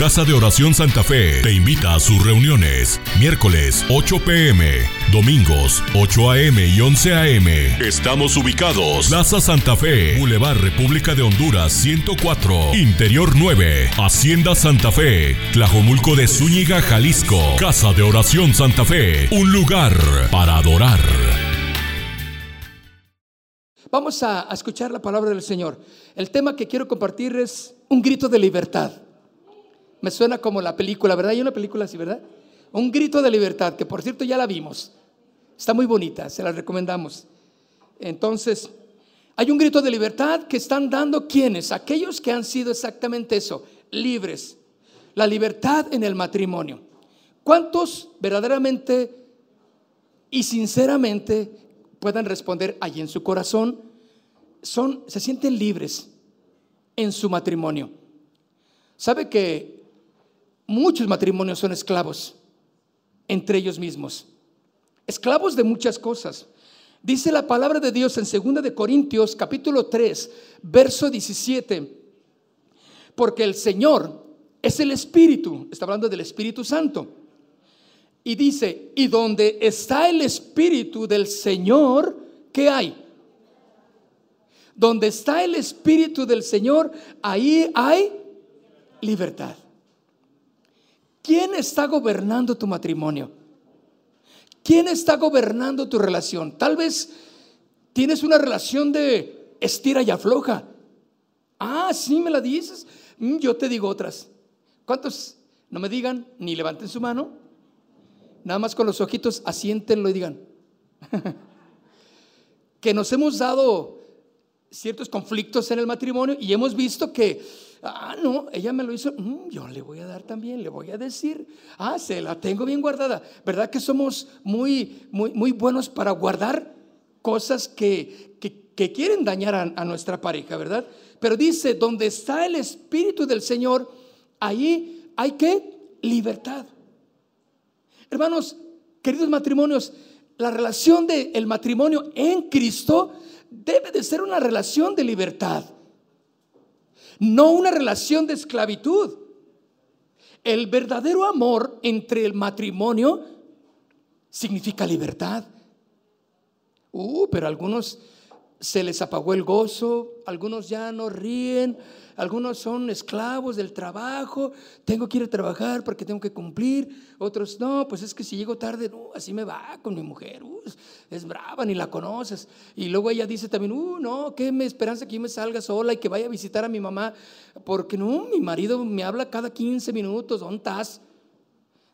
Casa de Oración Santa Fe te invita a sus reuniones. Miércoles 8 pm, domingos 8 am y 11 am. Estamos ubicados. Plaza Santa Fe, Boulevard República de Honduras 104, Interior 9, Hacienda Santa Fe, Tlajomulco de Zúñiga, Jalisco. Casa de Oración Santa Fe, un lugar para adorar. Vamos a, a escuchar la palabra del Señor. El tema que quiero compartir es un grito de libertad. Me suena como la película, ¿verdad? Hay una película así, ¿verdad? Un grito de libertad, que por cierto ya la vimos. Está muy bonita, se la recomendamos. Entonces, hay un grito de libertad que están dando quienes, aquellos que han sido exactamente eso, libres. La libertad en el matrimonio. ¿Cuántos verdaderamente y sinceramente puedan responder allí en su corazón? Son, se sienten libres en su matrimonio. ¿Sabe que muchos matrimonios son esclavos entre ellos mismos? Esclavos de muchas cosas. Dice la palabra de Dios en 2 de Corintios capítulo 3, verso 17. Porque el Señor es el Espíritu, está hablando del Espíritu Santo. Y dice, y donde está el Espíritu del Señor, ¿qué hay? Donde está el Espíritu del Señor, ahí hay libertad. ¿Quién está gobernando tu matrimonio? ¿Quién está gobernando tu relación? Tal vez tienes una relación de estira y afloja. Ah, sí, me la dices. Mm, yo te digo otras. ¿Cuántos no me digan ni levanten su mano? Nada más con los ojitos asiéntenlo y digan. que nos hemos dado ciertos conflictos en el matrimonio y hemos visto que, ah, no, ella me lo hizo, mm, yo le voy a dar también, le voy a decir, ah, se la tengo bien guardada. ¿Verdad que somos muy, muy, muy buenos para guardar cosas que, que, que quieren dañar a, nuestra pareja, verdad? Pero dice, donde está el Espíritu del Señor, ahí hay que libertad. Hermanos, queridos matrimonios, la relación del matrimonio en Cristo debe de ser una relación de libertad, no una relación de esclavitud. El verdadero amor entre el matrimonio significa libertad. Uh, pero algunos se les apagó el gozo, algunos ya no ríen, algunos son esclavos del trabajo, tengo que ir a trabajar porque tengo que cumplir, otros no, pues es que si llego tarde, no, así me va con mi mujer, es brava, ni la conoces. Y luego ella dice también, uh, no, que me esperanza que yo me salga sola y que vaya a visitar a mi mamá, porque no, mi marido me habla cada 15 minutos, ¿dónde estás?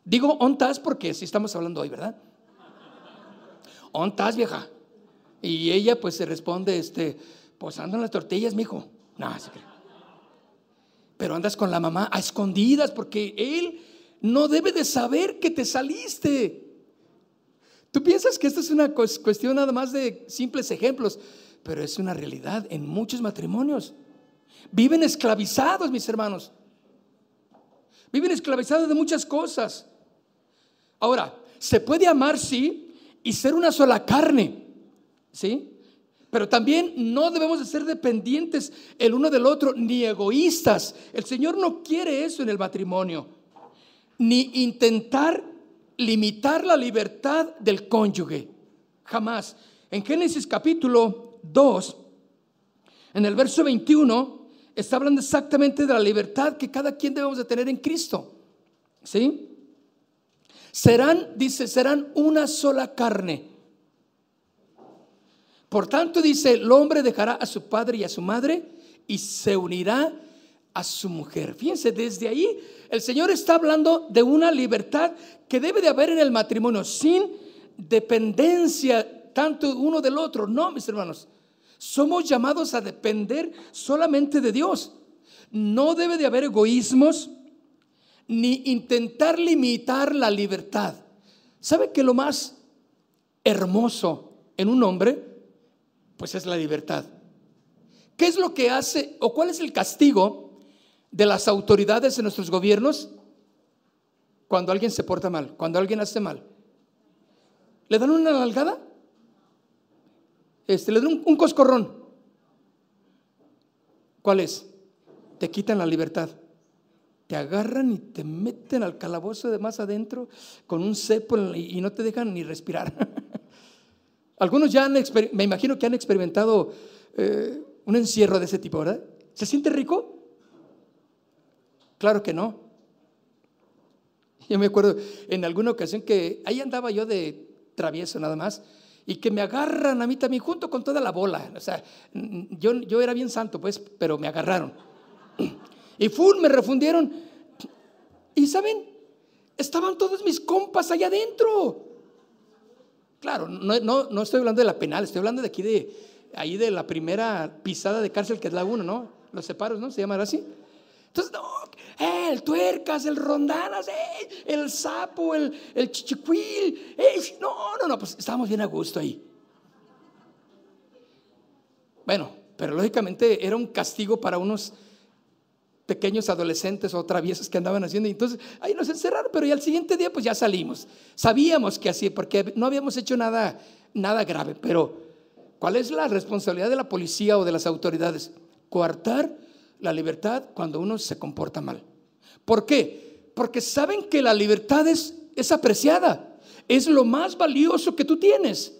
Digo, ¿dónde estás? Porque si estamos hablando hoy, ¿verdad? ¿Dónde estás, vieja? Y ella pues se responde, este, pues andan las tortillas, mijo. No, se cree. Pero andas con la mamá a escondidas porque él no debe de saber que te saliste. Tú piensas que esto es una cuestión nada más de simples ejemplos, pero es una realidad en muchos matrimonios. Viven esclavizados, mis hermanos. Viven esclavizados de muchas cosas. Ahora, se puede amar, sí, y ser una sola carne. ¿Sí? Pero también no debemos de ser dependientes el uno del otro, ni egoístas. El Señor no quiere eso en el matrimonio, ni intentar limitar la libertad del cónyuge. Jamás. En Génesis capítulo 2, en el verso 21, está hablando exactamente de la libertad que cada quien debemos de tener en Cristo. ¿Sí? Serán, dice, serán una sola carne. Por tanto, dice, el hombre dejará a su padre y a su madre y se unirá a su mujer. Fíjense, desde ahí el Señor está hablando de una libertad que debe de haber en el matrimonio sin dependencia tanto uno del otro. No, mis hermanos, somos llamados a depender solamente de Dios. No debe de haber egoísmos ni intentar limitar la libertad. ¿Sabe que lo más hermoso en un hombre pues es la libertad. ¿Qué es lo que hace o cuál es el castigo de las autoridades en nuestros gobiernos cuando alguien se porta mal, cuando alguien hace mal? ¿Le dan una nalgada? Este, le dan un, un coscorrón. ¿Cuál es? Te quitan la libertad. te agarran y te meten al calabozo de más adentro con un cepo y no te dejan ni respirar. Algunos ya han, me imagino que han experimentado eh, un encierro de ese tipo, ¿verdad? ¿Se siente rico? Claro que no. Yo me acuerdo en alguna ocasión que ahí andaba yo de travieso nada más y que me agarran a mí también junto con toda la bola. O sea, yo, yo era bien santo, pues, pero me agarraron. Y ¡fum! me refundieron. Y saben, estaban todos mis compas allá adentro. Claro, no, no, no estoy hablando de la penal, estoy hablando de aquí de ahí de la primera pisada de cárcel que es la 1, ¿no? Los separos, ¿no? Se llaman así. Entonces, no, eh, el tuercas, el rondanas, eh, el sapo, el, el chichicuil. Eh, no, no, no, pues estábamos bien a gusto ahí. Bueno, pero lógicamente era un castigo para unos pequeños adolescentes o traviesos que andaban haciendo. Y entonces ahí nos encerraron, pero ya al siguiente día pues ya salimos. Sabíamos que así, porque no habíamos hecho nada, nada grave, pero ¿cuál es la responsabilidad de la policía o de las autoridades? Coartar la libertad cuando uno se comporta mal. ¿Por qué? Porque saben que la libertad es, es apreciada, es lo más valioso que tú tienes.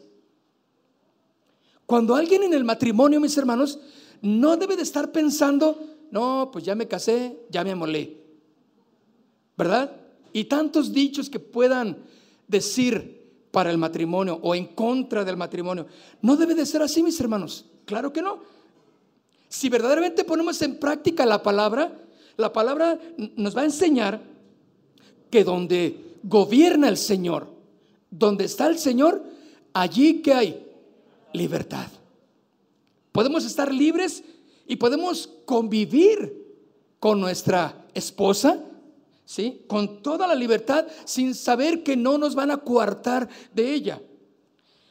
Cuando alguien en el matrimonio, mis hermanos, no debe de estar pensando, no, pues ya me casé, ya me molé. ¿Verdad? Y tantos dichos que puedan decir para el matrimonio o en contra del matrimonio. No debe de ser así, mis hermanos. Claro que no. Si verdaderamente ponemos en práctica la palabra, la palabra nos va a enseñar que donde gobierna el Señor, donde está el Señor, allí que hay libertad. Podemos estar libres y podemos convivir con nuestra esposa, ¿sí? Con toda la libertad sin saber que no nos van a coartar de ella.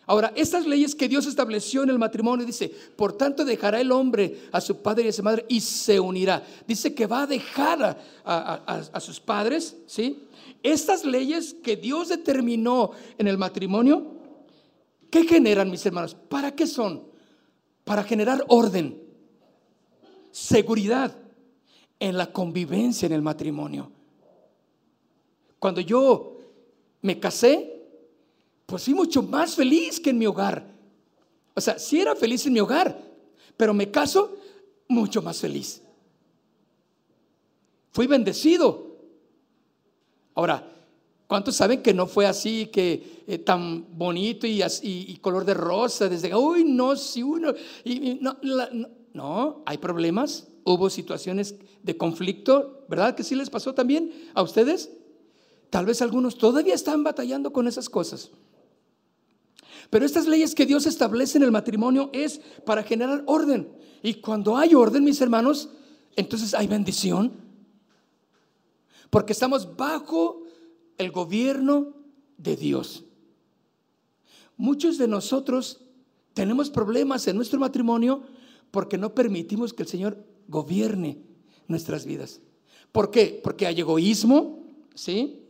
Ahora, estas leyes que Dios estableció en el matrimonio, dice, por tanto dejará el hombre a su padre y a su madre y se unirá. Dice que va a dejar a, sus padres, ¿sí? Estas leyes que Dios determinó en el matrimonio, ¿qué generan, mis hermanos? ¿Para qué son? Para generar orden, seguridad en la convivencia en el matrimonio. Cuando yo me casé, pues fui mucho más feliz que en mi hogar. O sea, sí era feliz en mi hogar, pero me caso mucho más feliz. Fui bendecido. Ahora, ¿cuántos saben que no fue así, que eh, tan bonito y, y, color de rosa? Desde, uy, no, si uno, y, no, hay problemas, hubo situaciones de conflicto, ¿verdad que sí les pasó también a ustedes? Tal vez algunos todavía están batallando con esas cosas. Pero estas leyes que Dios establece en el matrimonio es para generar orden. Y cuando hay orden, mis hermanos, entonces hay bendición. Porque estamos bajo el gobierno de Dios. Muchos de nosotros tenemos problemas en nuestro matrimonio porque no permitimos que el Señor gobierne nuestras vidas. ¿Por qué? Porque hay egoísmo, ¿sí?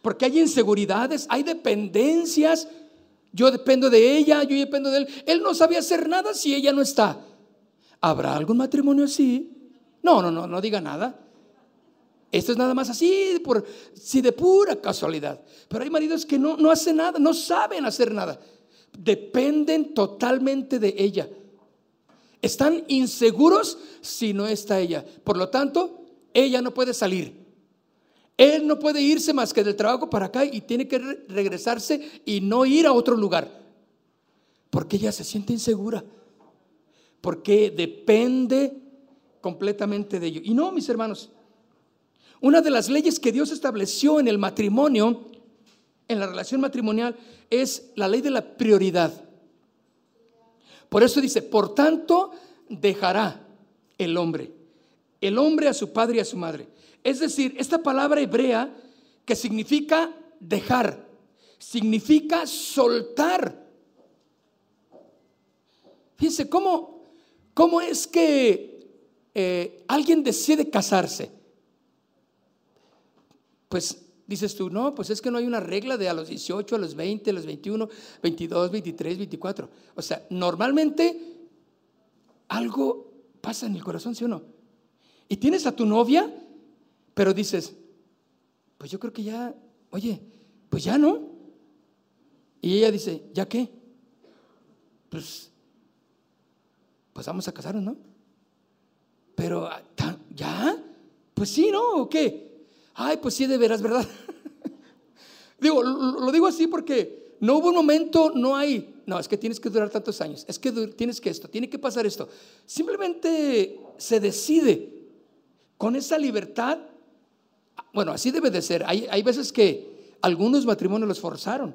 Porque hay inseguridades, hay dependencias yo dependo de ella, yo dependo de él. Él no sabía hacer nada si ella no está. ¿Habrá algún matrimonio así? No, no, no, no diga nada. Esto es nada más así, por, si de pura casualidad. Pero hay maridos que no, no hacen nada, no saben hacer nada. Dependen totalmente de ella. Están inseguros si no está ella. Por lo tanto, ella no puede salir. Él no puede irse más que del trabajo para acá y tiene que regresarse y no ir a otro lugar. Porque ella se siente insegura. Porque depende completamente de ello. Y no, mis hermanos, una de las leyes que Dios estableció en el matrimonio, en la relación matrimonial, es la ley de la prioridad. Por eso dice, por tanto, dejará el hombre, el hombre a su padre y a su madre es decir, esta palabra hebrea que significa dejar, significa soltar. Fíjense, ¿cómo, cómo es que eh, alguien decide casarse? Pues dices tú, no, pues es que no hay una regla de a los 18, a los 20, a los 21, 22, 23, 24. O sea, normalmente algo pasa en el corazón, ¿sí o no? Y tienes a tu novia Pero dices, pues yo creo que ya, oye, pues ya no. Y ella dice, ¿ya qué? Pues, pues vamos a casarnos, ¿no? Pero, ah, ¿ya? Pues sí, ¿no? ¿O qué? Ay, pues sí, de veras, ¿verdad? Digo, lo digo así porque no hubo un momento, no hay, no, es que tienes que durar tantos años, es que tienes que esto, tiene que pasar esto. Simplemente se decide con esa libertad. Bueno, así debe de ser. Hay, hay veces que algunos matrimonios los forzaron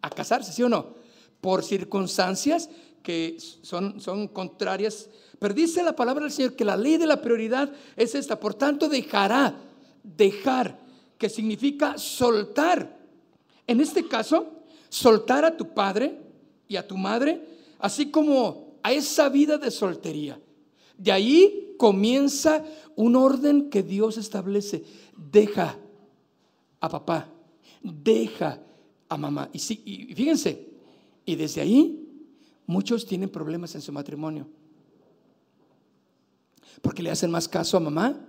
a casarse, ¿sí o no? Por circunstancias que son, son contrarias. Pero dice la palabra del Señor que la ley de la prioridad es esta. Por tanto, dejará, dejar, que significa soltar. En este caso, soltar a tu padre y a tu madre, así como a esa vida de soltería. De ahí comienza un orden que Dios establece. Deja a papá, deja a mamá. Y, sí, y fíjense, y desde ahí muchos tienen problemas en su matrimonio. Porque le hacen más caso a mamá,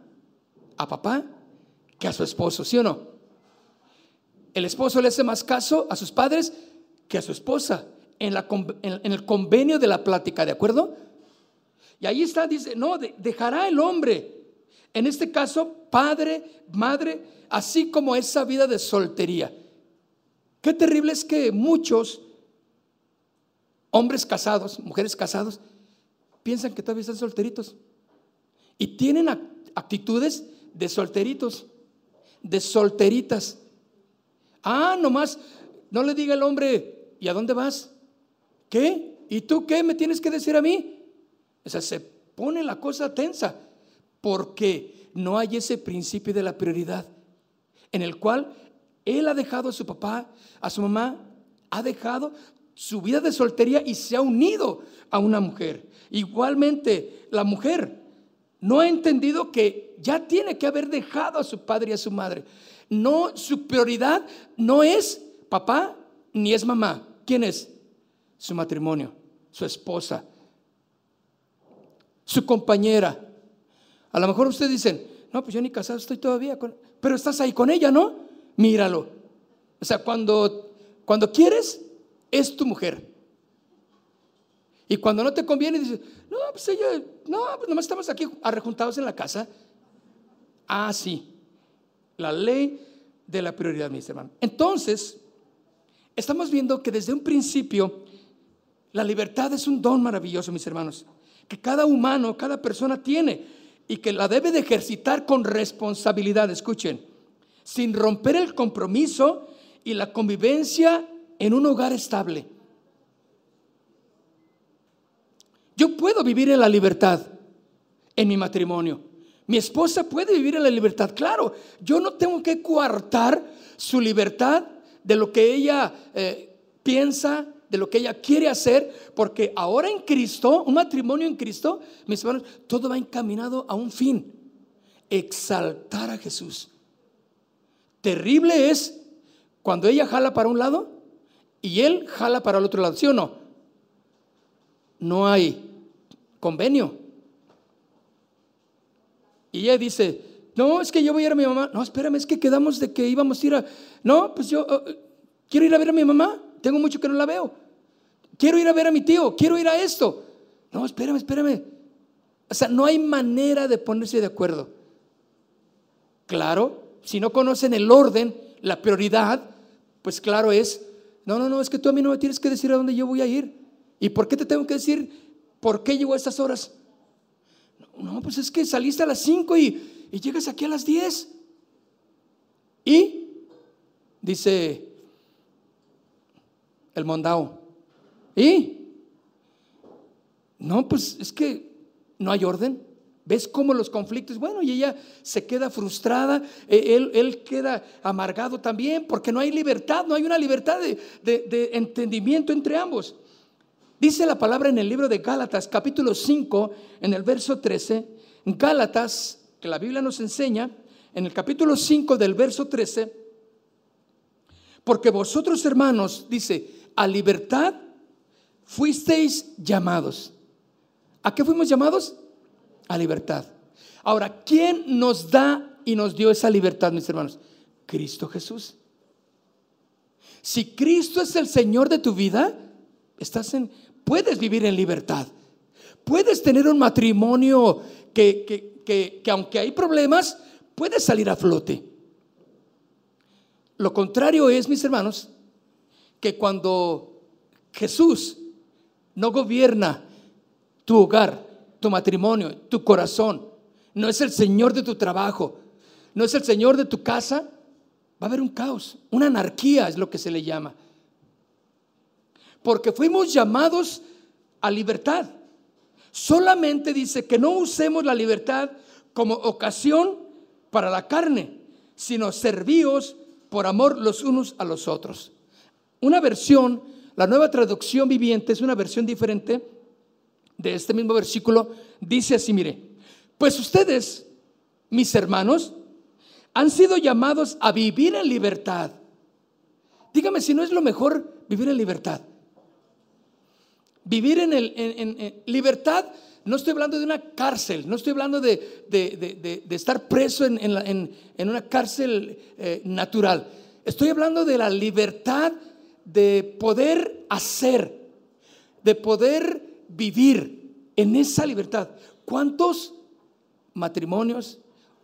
a papá, que a su esposo, ¿sí o no? El esposo le hace más caso a sus padres que a su esposa en, el convenio de la plática, ¿de acuerdo? Y ahí está, dice, no, dejará el hombre, en este caso, padre, madre, así como esa vida de soltería. Qué terrible es que muchos hombres casados, mujeres casados, piensan que todavía están solteritos y tienen actitudes de solteritos, de solteritas. Ah, nomás, no le diga al hombre, ¿y a dónde vas? ¿Qué? ¿Y tú qué me tienes que decir a mí? O sea, se pone la cosa tensa porque no hay ese principio de la prioridad en el cual él ha dejado a su papá, a su mamá, ha dejado su vida de soltería y se ha unido a una mujer. Igualmente, la mujer no ha entendido que ya tiene que haber dejado a su padre y a su madre. No, su prioridad no es papá ni es mamá. ¿Quién es? Su matrimonio, su esposa, su compañera. A lo mejor ustedes dicen, no, pues yo ni casado estoy todavía, con... pero estás ahí con ella, ¿no? Míralo. O sea, cuando, cuando quieres, es tu mujer. Y cuando no te conviene, dices, no, pues ella, no, pues nomás estamos aquí arrejuntados en la casa. Ah, sí, la ley de la prioridad, mis hermanos. Entonces, estamos viendo que desde un principio la libertad es un don maravilloso, mis hermanos, que cada humano, cada persona tiene y que la debe de ejercitar con responsabilidad, escuchen, sin romper el compromiso y la convivencia en un hogar estable. Yo puedo vivir en la libertad en mi matrimonio. Mi esposa puede vivir en la libertad. Claro, yo no tengo que coartar su libertad de lo que ella eh, piensa, de lo que ella quiere hacer, porque ahora en Cristo, un matrimonio en Cristo, mis hermanos, todo va encaminado a un fin, exaltar a Jesús. Terrible es cuando ella jala para un lado y él jala para el otro lado, ¿sí o no? No hay convenio. Y ella dice, no, es que yo voy a ir a mi mamá. No, espérame, es que quedamos de que íbamos a ir a... No, pues yo uh, quiero ir a ver a mi mamá. Tengo mucho que no la veo. Quiero ir a ver a mi tío. Quiero ir a esto. No, espérame, espérame. O sea, no hay manera de ponerse de acuerdo. Claro, si no conocen el orden, la prioridad, pues claro es, no, no, no, es que tú a mí no me tienes que decir a dónde yo voy a ir. ¿Y por qué te tengo que decir por qué llego a estas horas? No, pues es que saliste a las 5 y, llegas aquí a las 10. Y dice el mondao. ¿Y? No, pues es que no hay orden. ¿Ves cómo los conflictos? Bueno, y ella se queda frustrada, e, él, queda amargado también, porque no hay libertad, no hay una libertad de entendimiento entre ambos. Dice la palabra en el libro de Gálatas, capítulo 5, en el verso 13. Gálatas, que la Biblia nos enseña, en el capítulo 5 del verso 13, porque vosotros hermanos, dice, a libertad fuisteis llamados. ¿A qué fuimos llamados? A libertad. Ahora, ¿quién nos da y nos dio esa libertad, mis hermanos? Cristo Jesús. Si Cristo es el Señor de tu vida, estás en, puedes vivir en libertad. Puedes tener un matrimonio que, que, que aunque hay problemas, puedes salir a flote. Lo contrario es, mis hermanos, que cuando Jesús no gobierna tu hogar, tu matrimonio, tu corazón, no es el Señor de tu trabajo, no es el Señor de tu casa, va a haber un caos, una anarquía es lo que se le llama. Porque fuimos llamados a libertad. Solamente dice que no usemos la libertad como ocasión para la carne, sino servíos por amor los unos a los otros. Una versión, la nueva traducción viviente es una versión diferente de este mismo versículo. Dice así, mire, pues ustedes, mis hermanos, han sido llamados a vivir en libertad. Dígame si no es lo mejor vivir en libertad. Vivir en, el, libertad, no estoy hablando de una cárcel, no estoy hablando de, de, estar preso en, una cárcel eh, natural. Estoy hablando de la libertad de poder hacer, de poder vivir en esa libertad. ¿Cuántos matrimonios,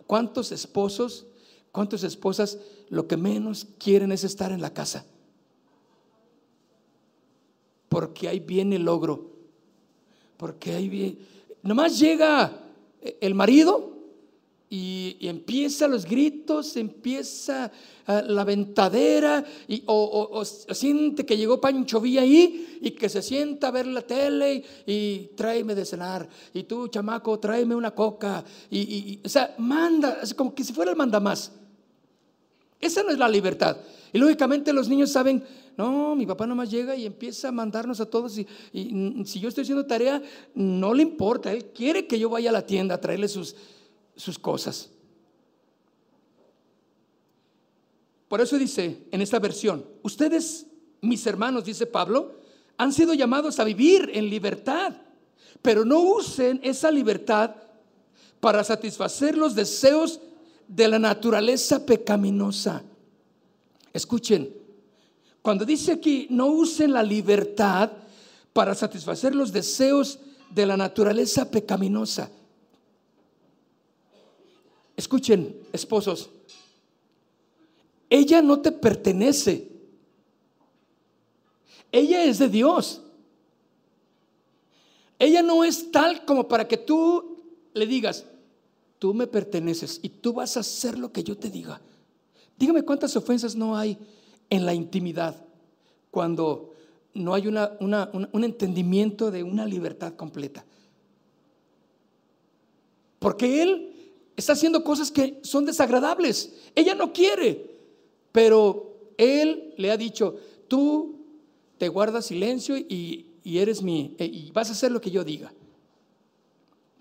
cuántos esposos, cuántas esposas lo que menos quieren es estar en la casa? Porque ahí viene el logro, porque ahí viene, nomás llega el marido y, empieza los gritos, empieza ah, la ventadera, y, o, siente que llegó Pancho Villa ahí y que se sienta a ver la tele y, tráeme de cenar, y tú, chamaco, tráeme una coca, y, o sea, manda, como que si fuera el mandamás. Esa no es la libertad. Y lógicamente los niños saben, no, mi papá nomás llega y empieza a mandarnos a todos y, si yo estoy haciendo tarea, no le importa, él quiere que yo vaya a la tienda a traerle sus, sus cosas. Por eso dice en esta versión, ustedes, mis hermanos, dice Pablo, han sido llamados a vivir en libertad, pero no usen esa libertad para satisfacer los deseos de la naturaleza pecaminosa. Escuchen, cuando dice aquí, no usen la libertad para satisfacer los deseos de la naturaleza pecaminosa. Escuchen, esposos, ella no te pertenece. Ella es de Dios. Ella no es tal como para que tú le digas, tú me perteneces y tú vas a hacer lo que yo te diga. Dígame cuántas ofensas no hay en la intimidad cuando no hay un entendimiento de una libertad completa. Porque él está haciendo cosas que son desagradables. Ella no quiere, pero él le ha dicho, tú te guardas silencio y, eres mi, eh, y vas a hacer lo que yo diga.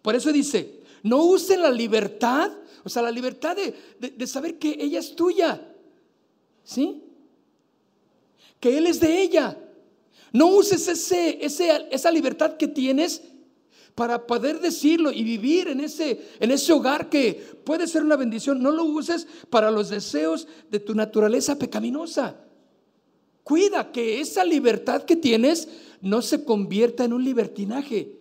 Por eso dice, no usen la libertad, o sea, la libertad de, de saber que ella es tuya. ¿Sí? que Él es de ella. No uses ese, esa libertad que tienes para poder decirlo y vivir en ese, en ese hogar que puede ser una bendición. No lo uses para los deseos de tu naturaleza pecaminosa. Cuida que esa libertad que tienes no se convierta en un libertinaje.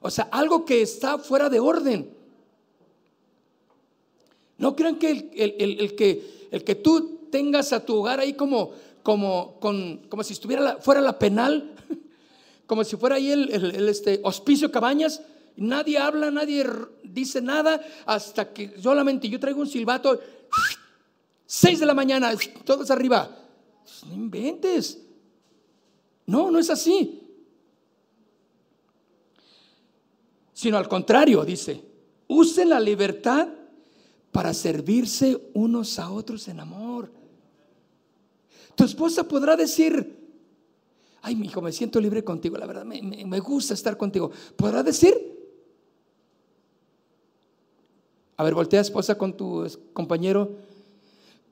O sea, algo que está fuera de orden. No crean que el, que, el que tú tengas a tu hogar ahí como, como, con, como si estuviera fuera la penal, como si fuera ahí el, este, hospicio Cabañas. Nadie habla, nadie dice nada hasta que solamente yo traigo un silbato, seis de la mañana, todos arriba. No inventes. No, no es así. Sino al contrario, dice, usen la libertad para servirse unos a otros en amor. Tu esposa podrá decir, ay, mi hijo, me siento libre contigo, la verdad, me, gusta estar contigo. ¿Podrá decir? A ver, voltea esposa con tu compañero.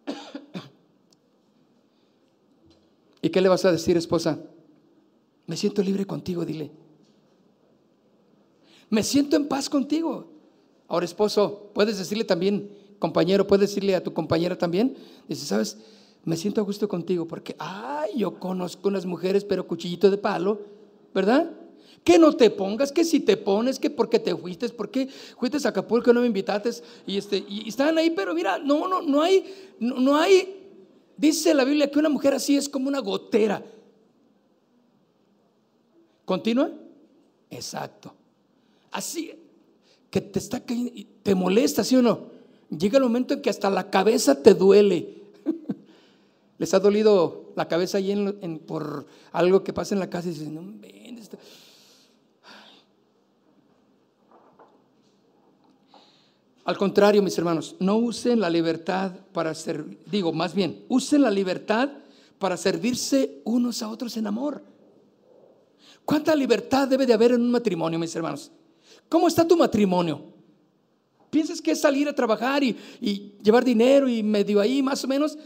¿Y qué le vas a decir, esposa? Me siento libre contigo, dile. Me siento en paz contigo. Ahora, esposo, puedes decirle también compañero, puedes decirle a tu compañera también, dice, ¿sabes? Me siento a gusto contigo porque, ay, yo conozco unas mujeres, pero cuchillito de palo, ¿verdad? Que no te pongas, que si te pones, que porque te fuiste, porque fuiste a Acapulco no me invitaste y, este, y están ahí, pero mira, no, no, no hay, no hay, dice la Biblia que una mujer así es como una gotera. ¿Continúa? Exacto. Así, que te está te molesta, ¿sí o no? Llega el momento en que hasta la cabeza te duele. ¿Les ha dolido la cabeza ahí en, por algo que pasa en la casa y dices, no, ven, Al contrario, mis hermanos, no usen la libertad para servir, digo, más bien, usen la libertad para servirse unos a otros en amor. ¿Cuánta libertad debe de haber en un matrimonio, mis hermanos? ¿Cómo está tu matrimonio? ¿Piensas que es salir a trabajar y, llevar dinero y medio ahí más o menos?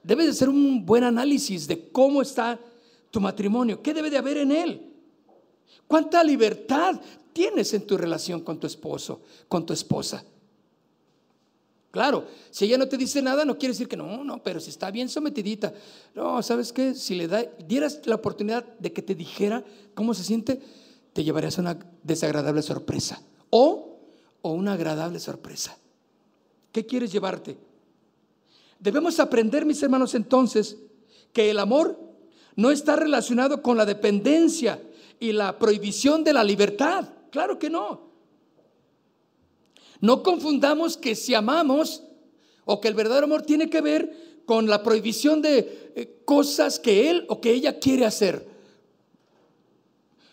Debe de ser un buen análisis de cómo está tu matrimonio, qué debe de haber en él. ¿Cuánta libertad tienes en tu relación con tu esposo, con tu esposa? Claro, si ella no te dice nada, no quiere decir que no, no, pero si está bien sometidita. No, ¿sabes qué? Si le da, dieras la oportunidad de que te dijera cómo se siente, te llevarías a una desagradable sorpresa. O, o una agradable sorpresa. ¿Qué quieres llevarte? Debemos aprender, mis hermanos, entonces, que el amor no está relacionado con la dependencia y la prohibición de la libertad. Claro que no. No confundamos que si amamos o que el verdadero amor tiene que ver con la prohibición de eh, cosas que él o que ella quiere hacer.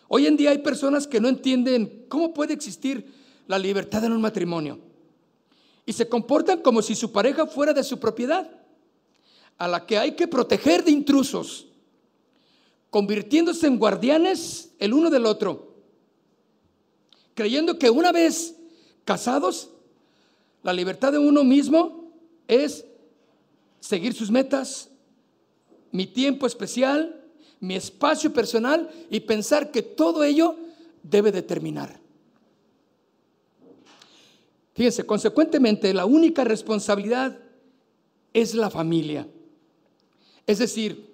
Hoy en día hay personas que no entienden cómo puede existir la libertad en un matrimonio y se comportan como si su pareja fuera de su propiedad, a la que hay que proteger de intrusos, convirtiéndose en guardianes el uno del otro, creyendo que una vez casados, la libertad de uno mismo es seguir sus metas, mi tiempo especial, mi espacio personal y pensar que todo ello debe de terminar. Fíjense, consecuentemente, la única responsabilidad es la familia. Es decir,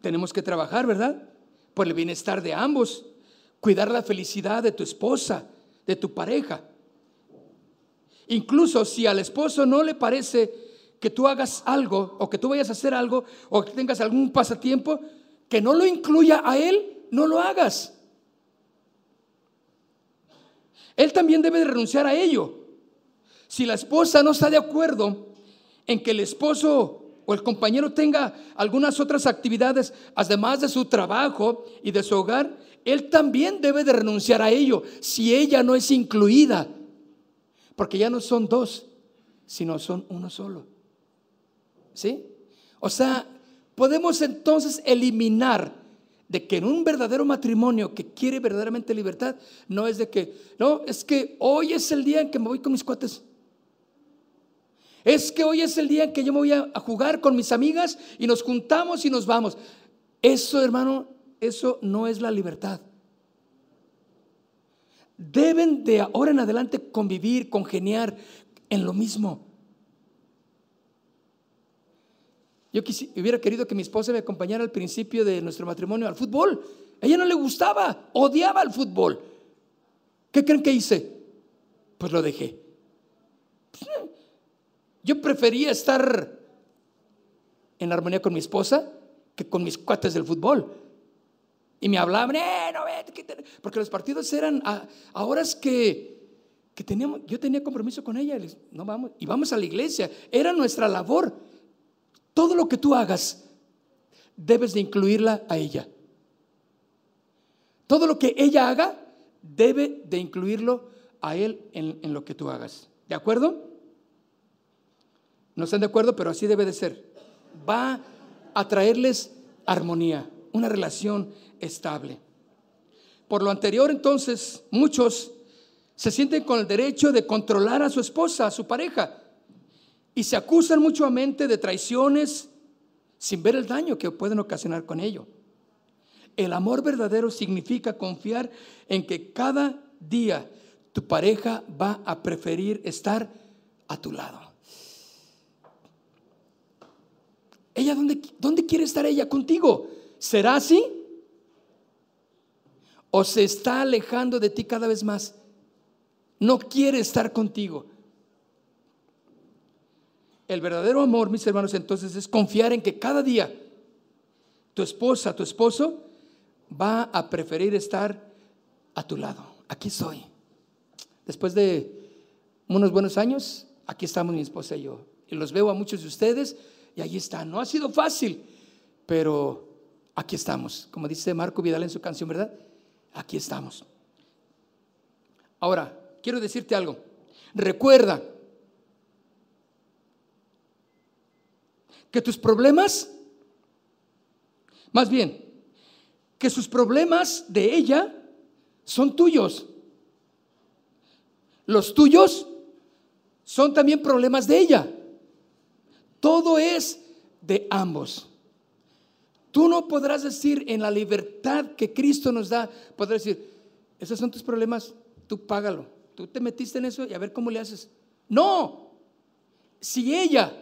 tenemos que trabajar, ¿verdad? Por el bienestar de ambos, cuidar la felicidad de tu esposa, de tu pareja. Incluso si al esposo no le parece que tú hagas algo o que tú vayas a hacer algo o que tengas algún pasatiempo que no lo incluya a él, no lo hagas. Él también debe de renunciar a ello. Si la esposa no está de acuerdo en que el esposo o el compañero tenga algunas otras actividades, además de su trabajo y de su hogar, él también debe de renunciar a ello si ella no es incluida. Porque ya no son dos, sino son uno solo. ¿Sí? O sea, podemos entonces eliminar de que en un verdadero matrimonio que quiere verdaderamente libertad, no es de que, no, es que hoy es el día en que me voy con mis cuates. Es que hoy es el día en que yo me voy a, jugar con mis amigas y nos juntamos y nos vamos. Eso, hermano, eso no es la libertad. Deben de ahora en adelante convivir, congeniar en lo mismo. Yo hubiera querido que mi esposa me acompañara al principio de nuestro matrimonio al fútbol. A ella no le gustaba, odiaba el fútbol. ¿Qué creen que hice? Pues lo dejé. Yo prefería estar en armonía con mi esposa que con mis cuates del fútbol. Y me hablaban, eh, no, porque los partidos eran a, horas que, que, teníamos, yo tenía compromiso con ella, no vamos, y vamos a la iglesia, era nuestra labor. Todo lo que tú hagas, debes de incluirla a ella. Todo lo que ella haga, debe de incluirlo a él en, lo que tú hagas. ¿De acuerdo? No están de acuerdo, pero así debe de ser. Va a traerles armonía, una relación estable. Por lo anterior, entonces, muchos se sienten con el derecho de controlar a su esposa, a su pareja, y se acusan mutuamente de traiciones sin ver el daño que pueden ocasionar con ello. El amor verdadero significa confiar en que cada día tu pareja va a preferir estar a tu lado. ¿Ella dónde, dónde quiere estar ella contigo? ¿Será así? ¿O se está alejando de ti cada vez más? No quiere estar contigo. El verdadero amor, mis hermanos, entonces es confiar en que cada día tu esposa, tu esposo, va a preferir estar a tu lado. Aquí estoy. Después de unos buenos años, aquí estamos mi esposa y yo. Y los veo a muchos de ustedes y ahí están. No ha sido fácil, pero aquí estamos. Como dice Marco Vidal en su canción, ¿verdad? Aquí estamos. Ahora, quiero decirte algo. Recuerda que tus problemas, más bien, que sus problemas de ella son tuyos. Los tuyos son también problemas de ella. Todo es de ambos. Tú no podrás decir en la libertad que Cristo nos da, podrás decir, esos son tus problemas, tú págalo. Tú te metiste en eso y a ver cómo le haces. No, si ella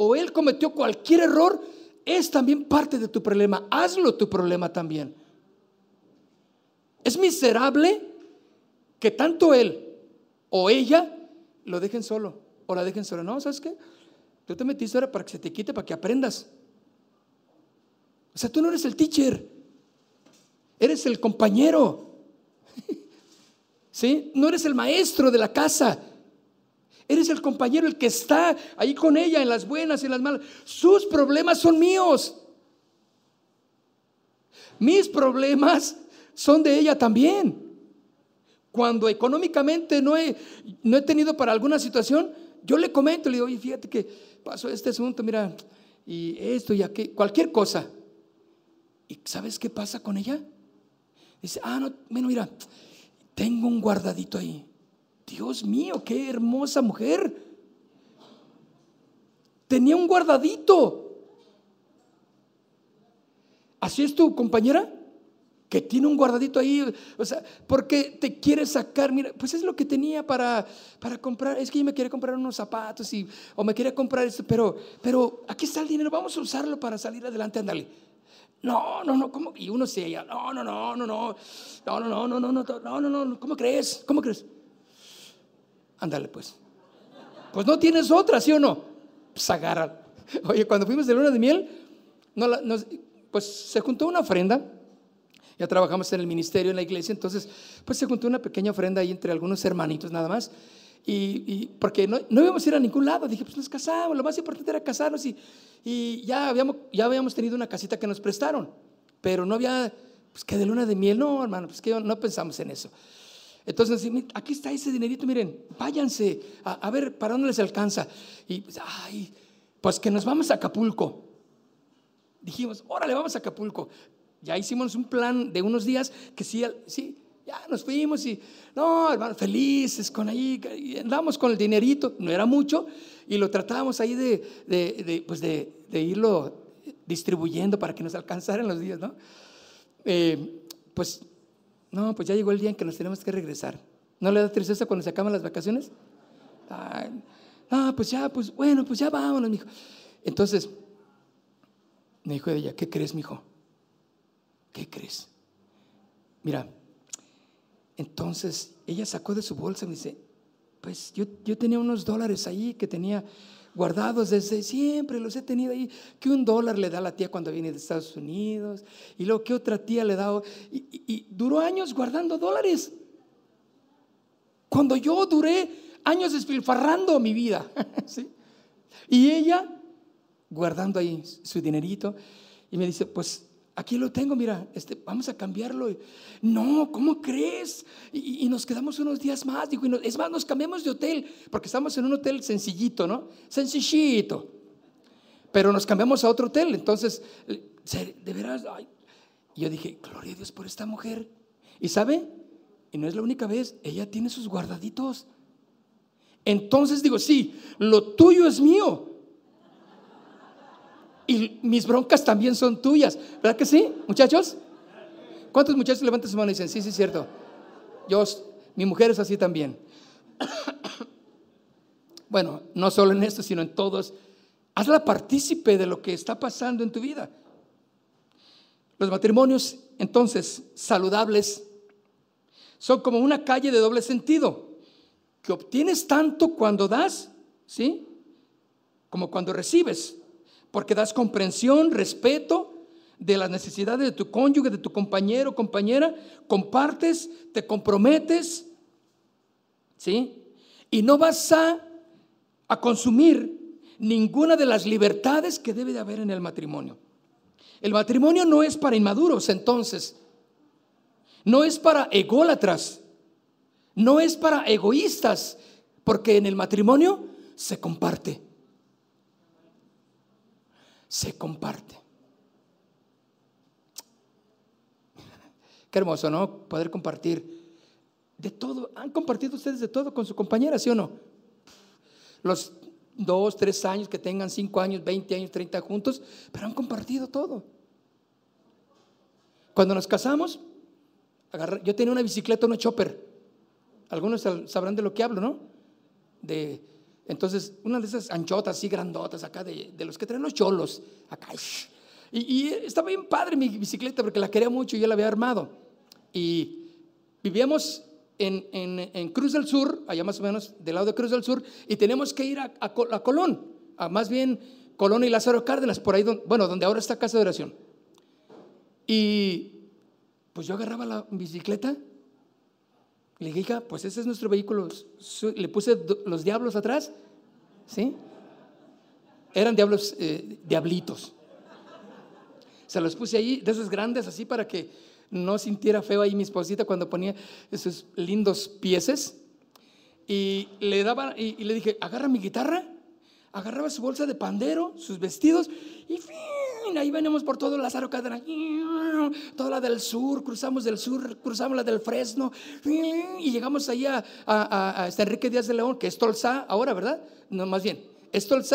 o él cometió cualquier error, es también parte de tu problema. Hazlo tu problema también. Es miserable que tanto él o ella lo dejen solo o la dejen solo. No, ¿sabes qué? Tú te metiste ahora para que se te quite, para que aprendas. O sea, tú no eres el teacher, eres el compañero. ¿Sí? No eres el maestro de la casa. Eres el compañero, el que está ahí con ella en las buenas y en las malas. Sus problemas son míos. Mis problemas son de ella también. Cuando económicamente no he, no he tenido para alguna situación, yo le comento, le digo, oye, fíjate que pasó este asunto, mira, y esto y aquello, cualquier cosa. ¿Y sabes qué pasa con ella? Dice, ah, no, bueno, mira, tengo un guardadito ahí. Dios mío, qué hermosa mujer. Tenía un guardadito. ¿Así es tu compañera? Que tiene un guardadito ahí, o sea, porque te quiere sacar, mira, pues es lo que tenía para, para comprar, es que yo me quería comprar unos zapatos y, o me quería comprar esto, pero, pero aquí está el dinero, vamos a usarlo para salir adelante, ándale. No, no, no, ¿cómo? Y uno se no, no, no, no, no, no, no, no, no, no, no, no, no, ¿cómo crees? ¿Cómo crees? Ándale pues. Pues no tienes otra, ¿sí o no? Pues agarra. Oye, cuando fuimos de luna de miel, pues se juntó una ofrenda. Ya trabajamos en el ministerio, en la iglesia, entonces pues se juntó una pequeña ofrenda ahí entre algunos hermanitos nada más. Y, porque no, no, íbamos a ir a ningún lado, dije, pues nos casamos, lo más importante era casarnos y, y ya, habíamos, ya habíamos tenido una casita que nos prestaron, pero no había, pues que de luna de miel, no, hermano, pues que no pensamos en eso. Entonces, aquí está ese dinerito, miren, váyanse a, ver para dónde les alcanza. Y, pues, ay, pues que nos vamos a Acapulco. Dijimos, órale, vamos a Acapulco. Ya hicimos un plan de unos días que sí, sí, ya nos fuimos y, no, hermano, felices con ahí, andamos con el dinerito, no era mucho, y lo tratábamos ahí de, de, pues de, irlo distribuyendo para que nos alcanzaran los días, ¿no? Eh, pues no, pues ya llegó el día en que nos tenemos que regresar. ¿No le da tristeza cuando se acaban las vacaciones? no, pues ya, pues bueno, pues ya vámonos, mijo. Entonces, me dijo ella, ¿qué crees, mijo? ¿Qué crees? Mira, entonces ella sacó de su bolsa y me dice, pues yo, yo tenía unos dólares ahí que tenía guardados desde siempre, los he tenido ahí, que un dólar le da a la tía cuando viene de Estados Unidos, y luego que otra tía le da, y, duró años guardando dólares. Cuando yo duré años despilfarrando mi vida, y ella guardando ahí su dinerito, y me dice, pues aquí lo tengo, mira, este, vamos a cambiarlo. No, ¿cómo crees? Y, nos quedamos unos días más. Digo, es más, nos cambiamos de hotel, porque estamos en un hotel sencillito, ¿no? Sencillito. Pero nos cambiamos a otro hotel. Entonces, de veras, yo dije, gloria a Dios por esta mujer. ¿Y sabe? Y no es la única vez, ella tiene sus guardaditos. Entonces digo, sí, lo tuyo es mío, y mis broncas también son tuyas. ¿Verdad que sí, muchachos? ¿Cuántos muchachos levantan su mano y dicen, sí, sí, es cierto? Yo, mi mujer es así también. bueno, no solo en esto, sino en todos Hazla partícipe de lo que está pasando en tu vida. Los matrimonios, entonces, saludables, son como una calle de doble sentido, que obtienes tanto cuando das, ¿sí? Como cuando recibes, porque das comprensión, respeto de las necesidades de tu cónyuge, de tu compañero, compañera, compartes, te comprometes, ¿sí? Y no vas a, a consumir ninguna de las libertades que debe de haber en el matrimonio. El matrimonio no es para inmaduros, entonces. No es para ególatras. No es para egoístas, porque en el matrimonio se comparte. Se comparte. Qué hermoso, ¿no? Poder compartir de todo. ¿Han compartido ustedes de todo con su compañera, sí o no? Los dos, tres años, que tengan cinco años, veinte años, treinta juntos, pero han compartido todo. Cuando nos casamos, yo tenía una bicicleta, una chopper. Algunos sabrán de lo que hablo, ¿no? De, entonces, una de esas anchotas así grandotas acá, de, los que traen los cholos, acá. Y, estaba bien padre mi bicicleta porque la quería mucho y yo la había armado. Y vivíamos en, Cruz del Sur, allá más o menos del lado de Cruz del Sur, y tenemos que ir a, Colón, a más bien Colón y Lázaro Cárdenas, por ahí, bueno, donde ahora está Casa de Oración. Y pues yo agarraba la bicicleta, le dije, pues ese es nuestro vehículo, le puse los diablos atrás, ¿sí? Eran diablos, eh, diablitos. Se los puse ahí, de esos grandes, así para que no sintiera feo ahí mi esposita cuando ponía esos lindos pieses. Y le daba, y, le dije, agarra mi guitarra, agarraba su bolsa de pandero, sus vestidos, y ahí venimos por todo Lázaro Toda la del sur, cruzamos del sur, cruzamos la del Fresno, y llegamos ahí a, a, este Enrique Díaz de León, que es Tolsa ahora, ¿verdad? No, más bien,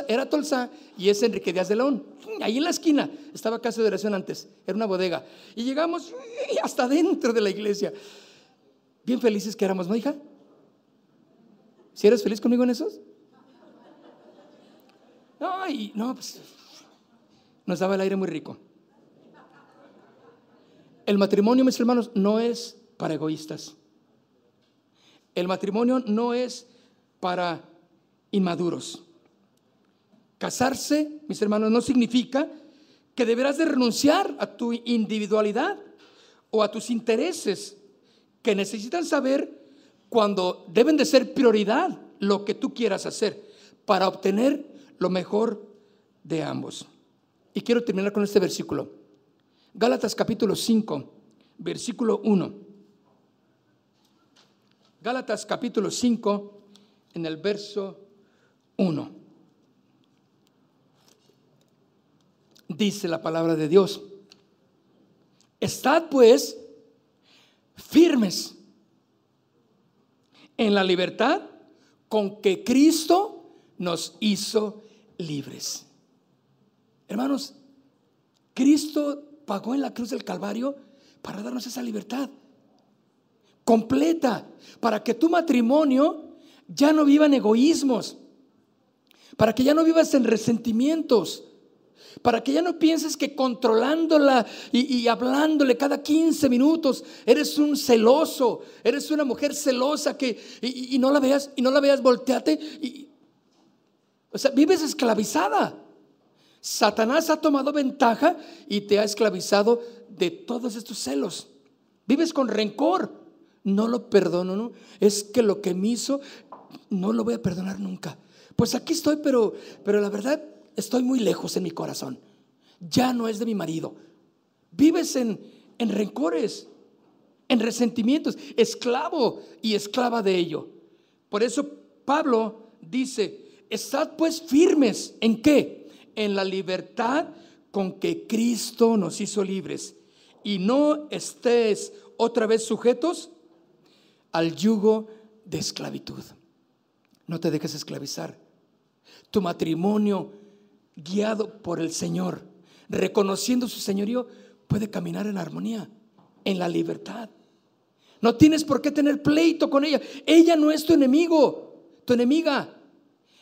era Tolsa y es Enrique Díaz de León. Ahí en la esquina estaba Casa de Oración antes, era una bodega. Y llegamos hasta dentro de la iglesia. Bien felices que éramos, ¿no, hija? ¿Si eres feliz conmigo en esos? No, no, pues nos daba el aire muy rico. El matrimonio, mis hermanos, no es para egoístas. El matrimonio no es para inmaduros. Casarse, mis hermanos, no significa que deberás de renunciar a tu individualidad o a tus intereses que necesitan saber cuando deben de ser prioridad lo que tú quieras hacer para obtener lo mejor de ambos. Y quiero terminar con este versículo. Gálatas capítulo 5, versículo 1. Gálatas capítulo 5, en el verso 1. dice la palabra de Dios. Estad pues firmes en la libertad con que Cristo nos hizo libres. Hermanos, Cristo pagó en la cruz del Calvario para darnos esa libertad completa, para que tu matrimonio ya no viva en egoísmos, para que ya no vivas en resentimientos, para que ya no pienses que controlándola y, hablándole cada 15 minutos eres un celoso, eres una mujer celosa que y, no la veas y no la veas volteate y o sea, vives esclavizada. Satanás ha tomado ventaja y te ha esclavizado de todos estos celos. Vives con rencor. No lo perdono, ¿no? Es que lo que me hizo no lo voy a perdonar nunca. Pues aquí estoy, pero pero la verdad estoy muy lejos en mi corazón. Ya no es de mi marido. Vives en, en rencores, en resentimientos, esclavo y esclava de ello. Por eso Pablo dice, estad pues firmes en qué? En la libertad con que Cristo nos hizo libres. Y no estés otra vez sujetos al yugo de esclavitud. No te dejes esclavizar. Tu matrimonio guiado por el Señor, reconociendo su señorío, puede caminar en armonía, en la libertad. No tienes por qué tener pleito con ella. Ella no es tu enemigo, tu enemiga.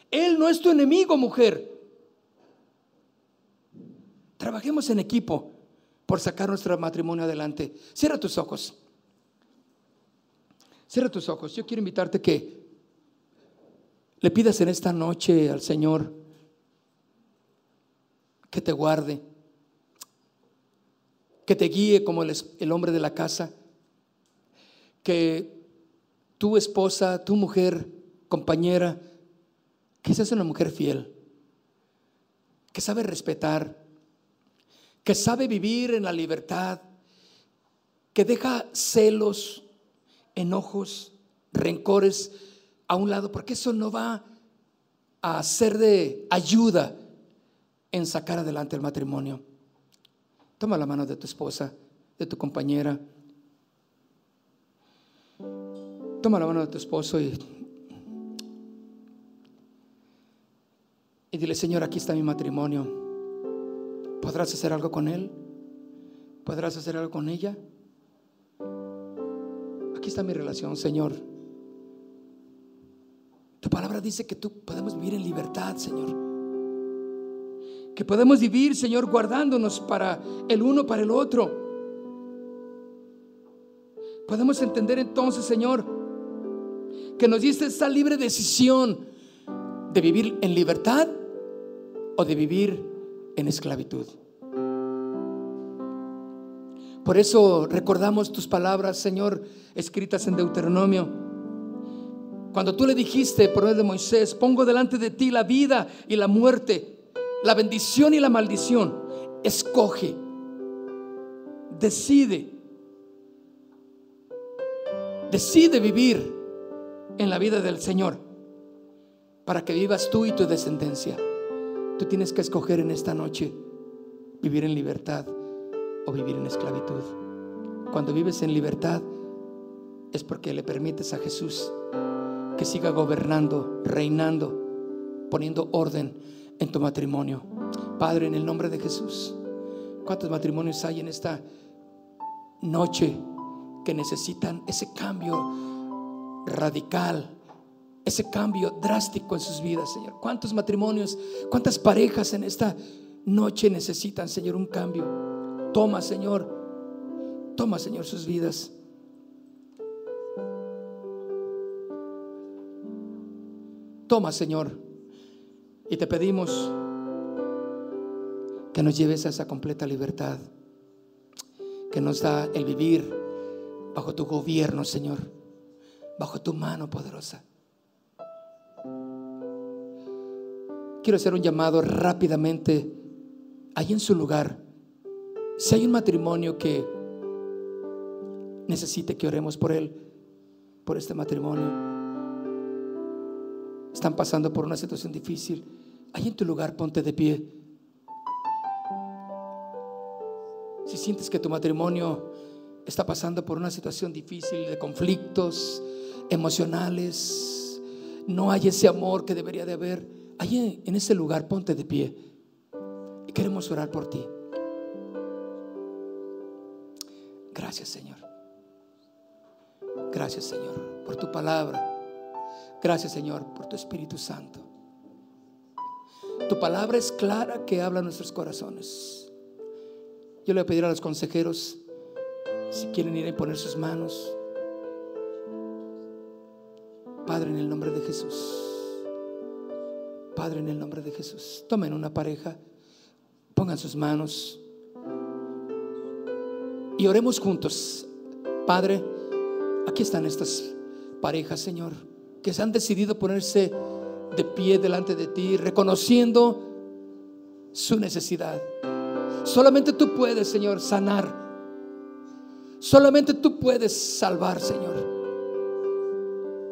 Él no es tu enemigo, mujer. Trabajemos en equipo por sacar nuestro matrimonio adelante. Cierra tus ojos. Cierra tus ojos. Yo quiero invitarte que le pidas en esta noche al Señor que te guarde, que te guíe como el, hombre de la casa, que tu esposa, tu mujer, compañera, que seas una mujer fiel, que sabe respetar, que sabe vivir en la libertad, que deja celos, enojos, rencores a un lado, porque eso no va a ser de ayuda en sacar adelante el matrimonio. Toma la mano de tu esposa, de tu compañera. Toma la mano de tu esposo y, y dile, Señor, aquí está mi matrimonio. ¿Podrás hacer algo con él? ¿Podrás hacer algo con ella? Aquí está mi relación, Señor. Tu palabra dice que tú podemos vivir en libertad, Señor. Que podemos vivir, Señor, guardándonos para el uno, para el otro. Podemos entender entonces, Señor, que nos diste esta libre decisión de vivir en libertad o de vivir en esclavitud. Por eso recordamos tus palabras, Señor, escritas en Deuteronomio. Cuando tú le dijiste por medio de Moisés, pongo delante de ti la vida y la muerte, la bendición y la maldición, escoge, decide, decide vivir en la vida del Señor para que vivas tú y tu descendencia. Tú tienes que escoger en esta noche vivir en libertad o vivir en esclavitud. Cuando vives en libertad es porque le permites a Jesús que siga gobernando, reinando, poniendo orden en tu matrimonio. Padre, en el nombre de Jesús, ¿cuántos matrimonios hay en esta noche que necesitan ese cambio radical? Ese cambio drástico en sus vidas, Señor. ¿Cuántos matrimonios, cuántas parejas en esta noche necesitan, Señor, un cambio? Toma, Señor, toma, Señor, sus vidas. Toma, Señor, y te pedimos que nos lleves a esa completa libertad, que nos da el vivir bajo tu gobierno, Señor, bajo tu mano poderosa. Quiero hacer un llamado rápidamente ahí en su lugar. Si hay un matrimonio que necesite que oremos por él, por este matrimonio, están pasando por una situación difícil, ahí en tu lugar ponte de pie. Si sientes que tu matrimonio está pasando por una situación difícil de conflictos emocionales, no hay ese amor que debería de haber, Allí en ese lugar ponte de pie y queremos orar por ti. Gracias Señor. Gracias Señor por tu palabra. Gracias Señor por tu Espíritu Santo. Tu palabra es clara que habla a nuestros corazones. Yo le voy a pedir a los consejeros si quieren ir a poner sus manos. Padre, en el nombre de Jesús. Padre, en el nombre de Jesús, tomen una pareja, pongan sus manos y oremos juntos. Padre, aquí están estas parejas, Señor, que se han decidido ponerse de pie delante de ti, reconociendo su necesidad. Solamente tú puedes, Señor, sanar. Solamente tú puedes salvar, Señor.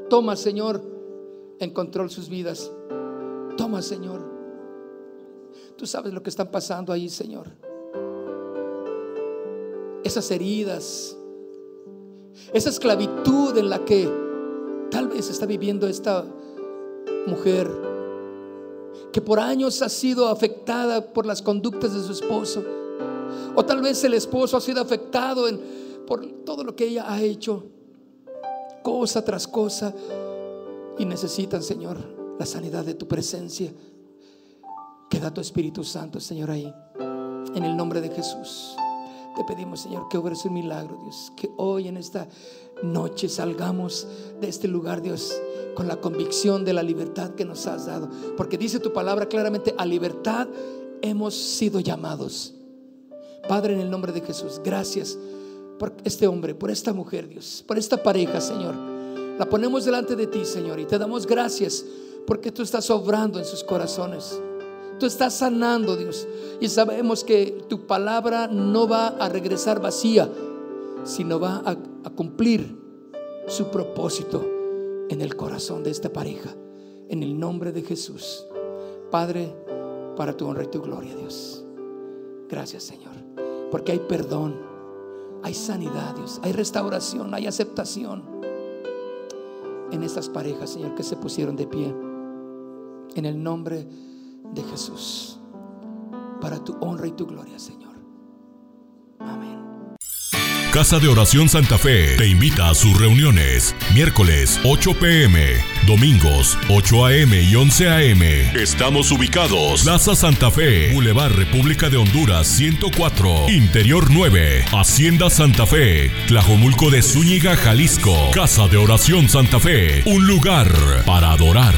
Toma, Señor, en control sus vidas. Toma, Señor. Tú sabes lo que están pasando ahí, Señor. Esas heridas, esa esclavitud en la que tal vez está viviendo esta mujer, que por años ha sido afectada por las conductas de su esposo, o tal vez el esposo ha sido afectado por todo lo que ella ha hecho, cosa tras cosa, y necesitan, Señor, la sanidad de tu presencia. Queda tu Espíritu Santo, Señor, ahí. En el nombre de Jesús. Te pedimos, Señor, que obres un milagro, Dios. Que hoy en esta noche salgamos de este lugar, Dios, con la convicción de la libertad que nos has dado. Porque dice tu palabra claramente, a libertad hemos sido llamados. Padre, en el nombre de Jesús, gracias por este hombre, por esta mujer, Dios, por esta pareja, Señor. La ponemos delante de ti, Señor, y te damos gracias porque tú estás obrando en sus corazones. Tú estás sanando, Dios. Y sabemos que tu palabra no va a regresar vacía, sino va a, a cumplir su propósito en el corazón de esta pareja. En el nombre de Jesús. Padre, para tu honra y tu gloria, Dios. Gracias, Señor. Porque hay perdón, hay sanidad, Dios, hay restauración, hay aceptación en estas parejas, Señor, que se pusieron de pie. En el nombre de Jesús. Para tu honra y tu gloria, Señor. Casa de Oración Santa Fe te invita a sus reuniones. Miércoles 8 pm, domingos 8 am y 11 am. Estamos ubicados. Plaza Santa Fe, Boulevard República de Honduras 104, Interior 9, Hacienda Santa Fe, Tlajomulco de Zúñiga, Jalisco. Casa de Oración Santa Fe, un lugar para adorar.